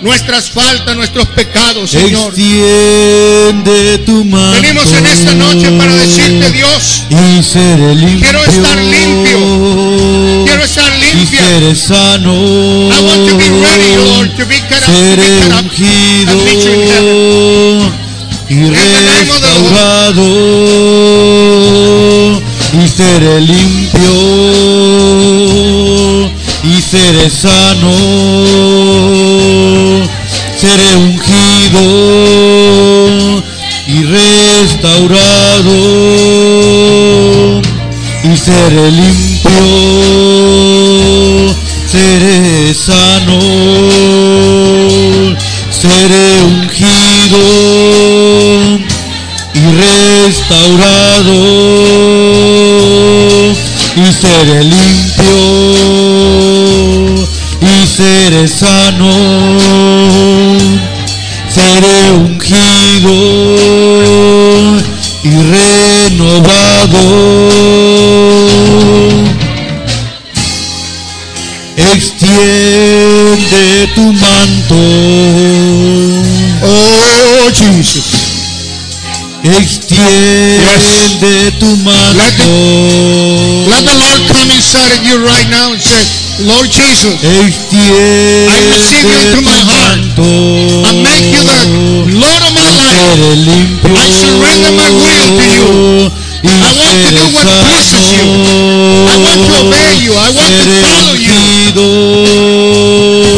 Nuestras faltas, nuestros pecados, Señor. Extiende tu manto. Venimos en esta noche para decirte, Dios, y seré limpio. Quiero estar limpio. quiero estar y limpia. seré sano. I want to be ready, Lord, to be cut up, to seré be cut up ungido and meet you in heaven. y the name of the Lord. restaurado y seré limpio y seré sano seré ungido y restaurado y seré limpio seré sano seré ungido y restaurado y seré limpio seré sano seré ungido y renovado. Extiende tu manto. Oh, Jesus. extiende tu manto. Let the Lord come inside of you right now and say, Lord Jesus, I receive you into my heart. I make you the Lord of my life. I surrender my will to you. I want to do what pleases you. I want to obey you. I want to follow you.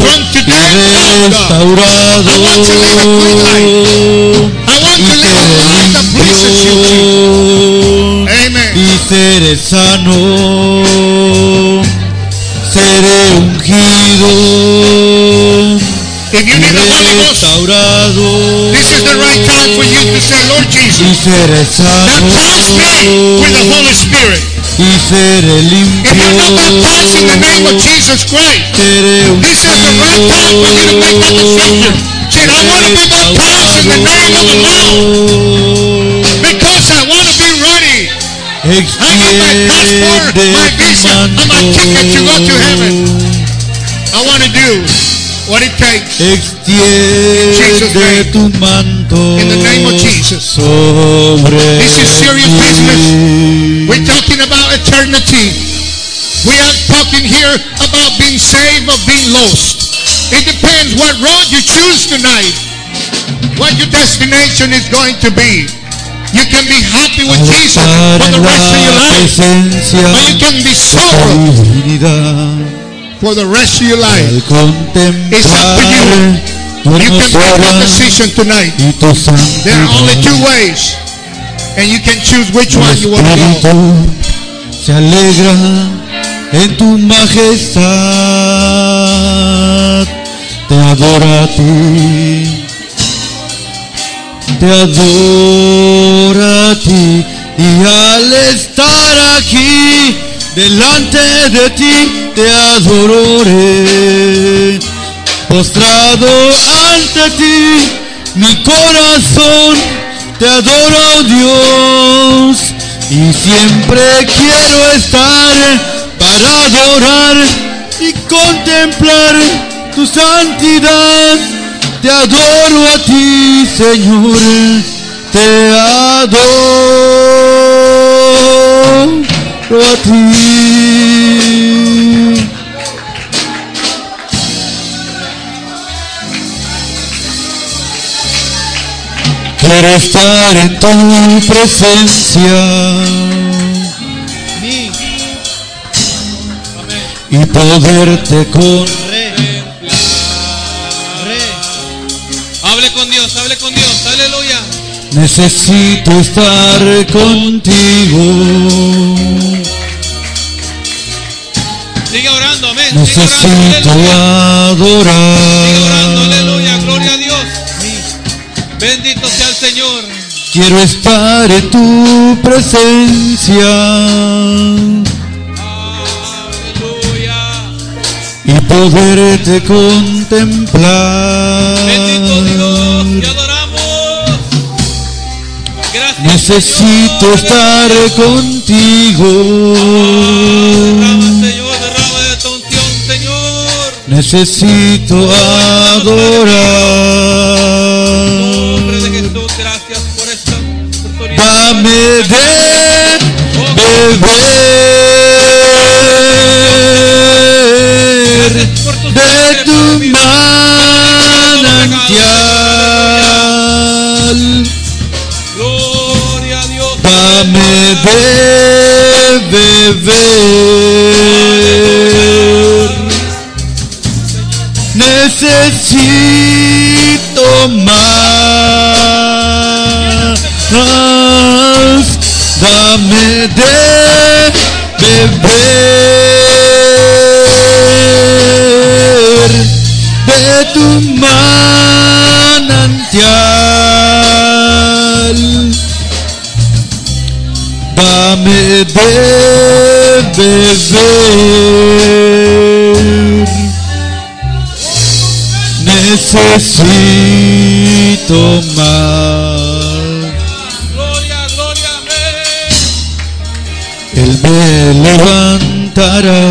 From today on, God, I want to live a clean life. I want to live a life that pleases you. Amen. y seré sano, seré ungido If you need the Holy Ghost, this is the right time for you to say, Lord Jesus, baptize me with the Holy Spirit. If you're not baptized in the name of Jesus Christ, this is the right time for you to make that decision. Say, I want to be baptized in the name of the Lord I got my passport, my visa, and my ticket to go to heaven. I want to do what it takes. Extiende tu manto In the name of Jesus. This is serious business. We're talking about eternity. We are talking here about being saved or being lost. It depends what road you choose tonight, what your destination is going to be. You can be happy with Jesus for the rest of your life, or you can be de sorrow tu divinidad for the rest of your life. It's up to you. You can make a decision tonight. There are only two ways, and you can choose which one you want to go. en tu majestad, te adora a ti, te adora a ti, y al estar aquí delante de ti te adoraré, postrado ante ti, mi corazón te adora, oh Dios, y siempre quiero estar para adorar y contemplar tu santidad. Te adoro a ti, Señor, te adoro a ti. Quiero estar en tu presencia. Y poderte con Dios, hable con Dios, aleluya. Necesito estar contigo. Sigue orando, amén. Necesito orando, aleluya. Sigue orando, adorar. aleluya. Gloria a Dios. Bendito sea el Señor. Quiero estar en tu presencia Aleluya. y poderte contemplar. Bendito Dios, Necesito estar contigo. Derrama, Señor, derrama de tu Señor. Necesito adorar. nombre de Jesús, gracias por esta oportunidad. Dame de beber beber. Necesito más. Dame de beber de tu manantial. Dame de beber. Necesito más. Gloria, gloria, amén. Él me levantará.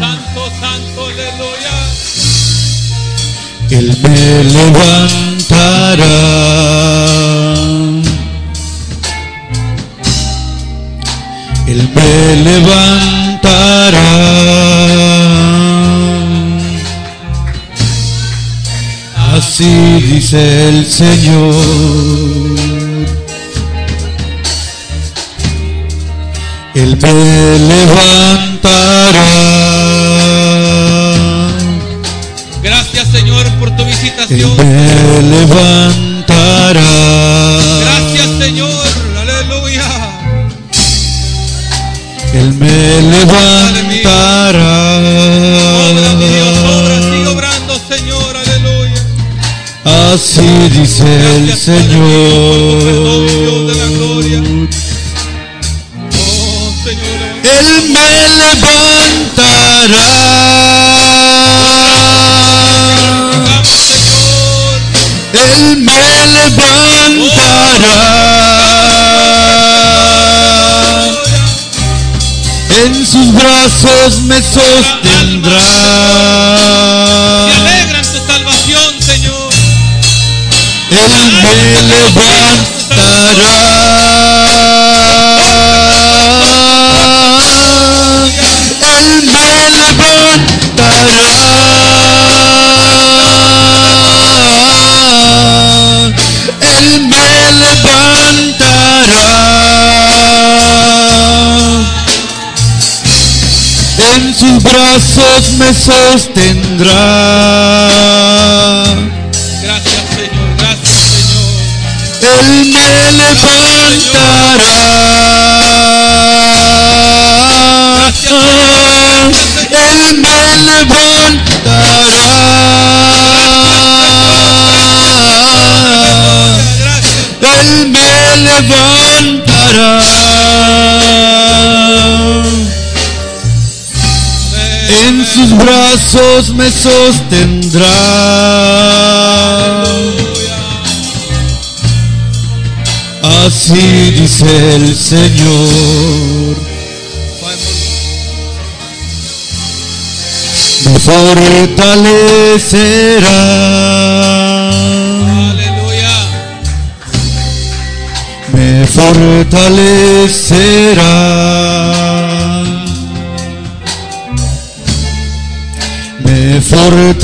Santo, santo, aleluya. Él me levantará. Él me levantará. Así dice el Señor. Él me levantará. Gracias, Señor, por tu Él visitación. me levantará. Gracias, Señor. Me levantará. Obra, mi Dios, obra, sigue obrando, Señor. Así dice el Gracias, Señor. gloria. Oh, Señor, Él me levantará. Él me levantará. En sus brazos me sostendrá. Se alegra en tu salvación, Señor. Él me levantará. Él me levantará. En sus brazos me sostendrá. Gracias, Señor. Gracias, Señor. Él me levantará. Él me levantará. Gracias. Él me levantará. En sus brazos me sostendrá. Así dice el Señor. Me fortalecerá. Aleluya. Me fortalecerá. Me fortalecerá.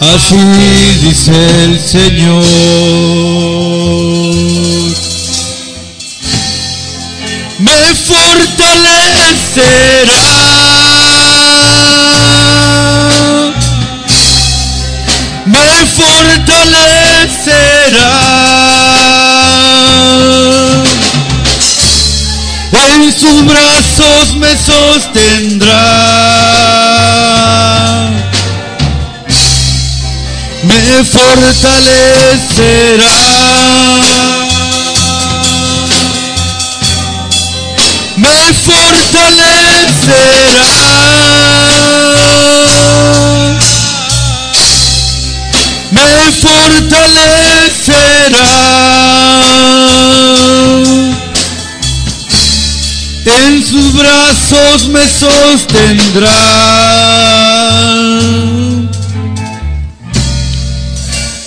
Así dice el Señor. Me fortalecerá. Me fortalecerá. Sus brazos me sostendrá. Me fortalecerá. Me fortalecerá. Me fortalecerá. En sus brazos me sostendrá.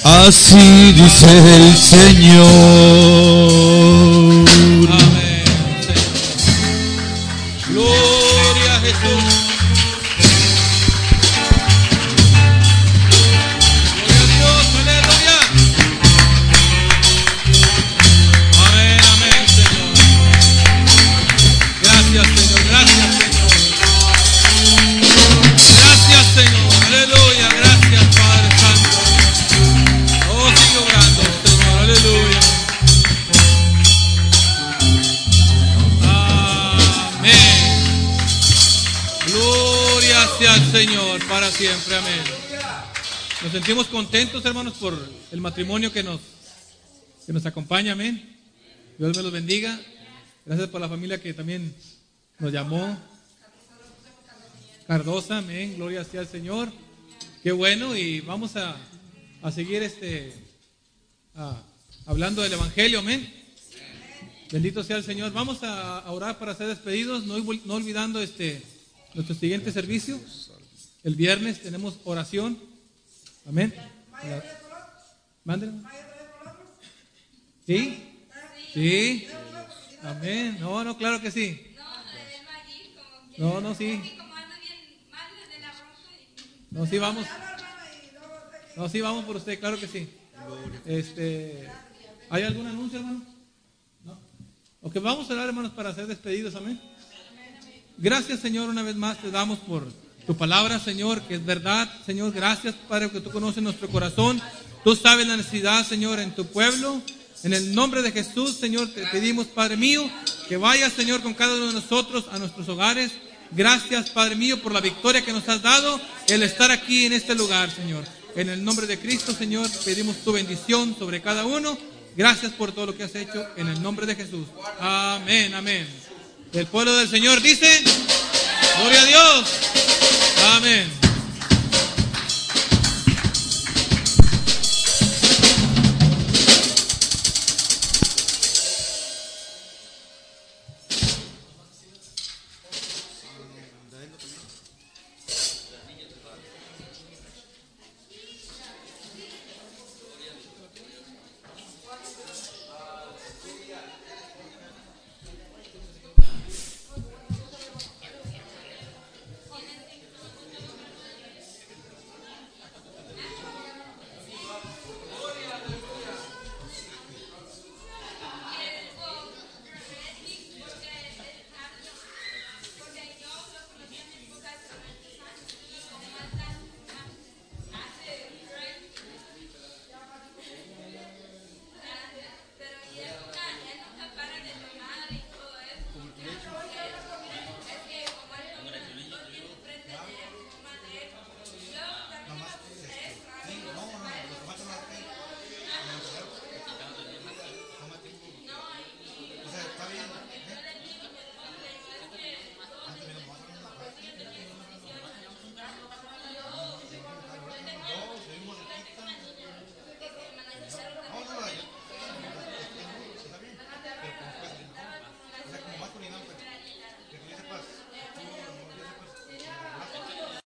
Así dice el Señor. Contentos, hermanos, por el matrimonio que nos, que nos acompaña. Amén. Dios me los bendiga. Gracias por la familia que también nos llamó. Cardosa, amén. Gloria sea al Señor. Qué bueno. Y vamos a, a seguir este, hablando del Evangelio. Amén. Bendito sea el Señor. Vamos a, orar para ser despedidos, no, no olvidando este nuestro siguiente servicio. El viernes tenemos oración. Amén. Mándelo. ¿Sí? Sí. Amén. No, no, claro que sí. No, no, sí. No, sí, vamos. No, sí, vamos por usted, claro que sí. Este, ¿Hay algún anuncio, hermano? No. Ok, vamos a orar, hermanos, para ser despedidos, amén. Gracias, Señor, una vez más te damos por tu palabra, Señor, que es verdad. Señor, gracias, Padre, que tú conoces nuestro corazón. Tú sabes la necesidad, Señor, en tu pueblo. En el nombre de Jesús, Señor, te pedimos, Padre mío, que vayas, Señor, con cada uno de nosotros a nuestros hogares. Gracias, Padre mío, por la victoria que nos has dado, el estar aquí en este lugar, Señor. En el nombre de Cristo, Señor, pedimos tu bendición sobre cada uno. Gracias por todo lo que has hecho en el nombre de Jesús. Amén, amén. El pueblo del Señor dice, gloria a Dios. Amén.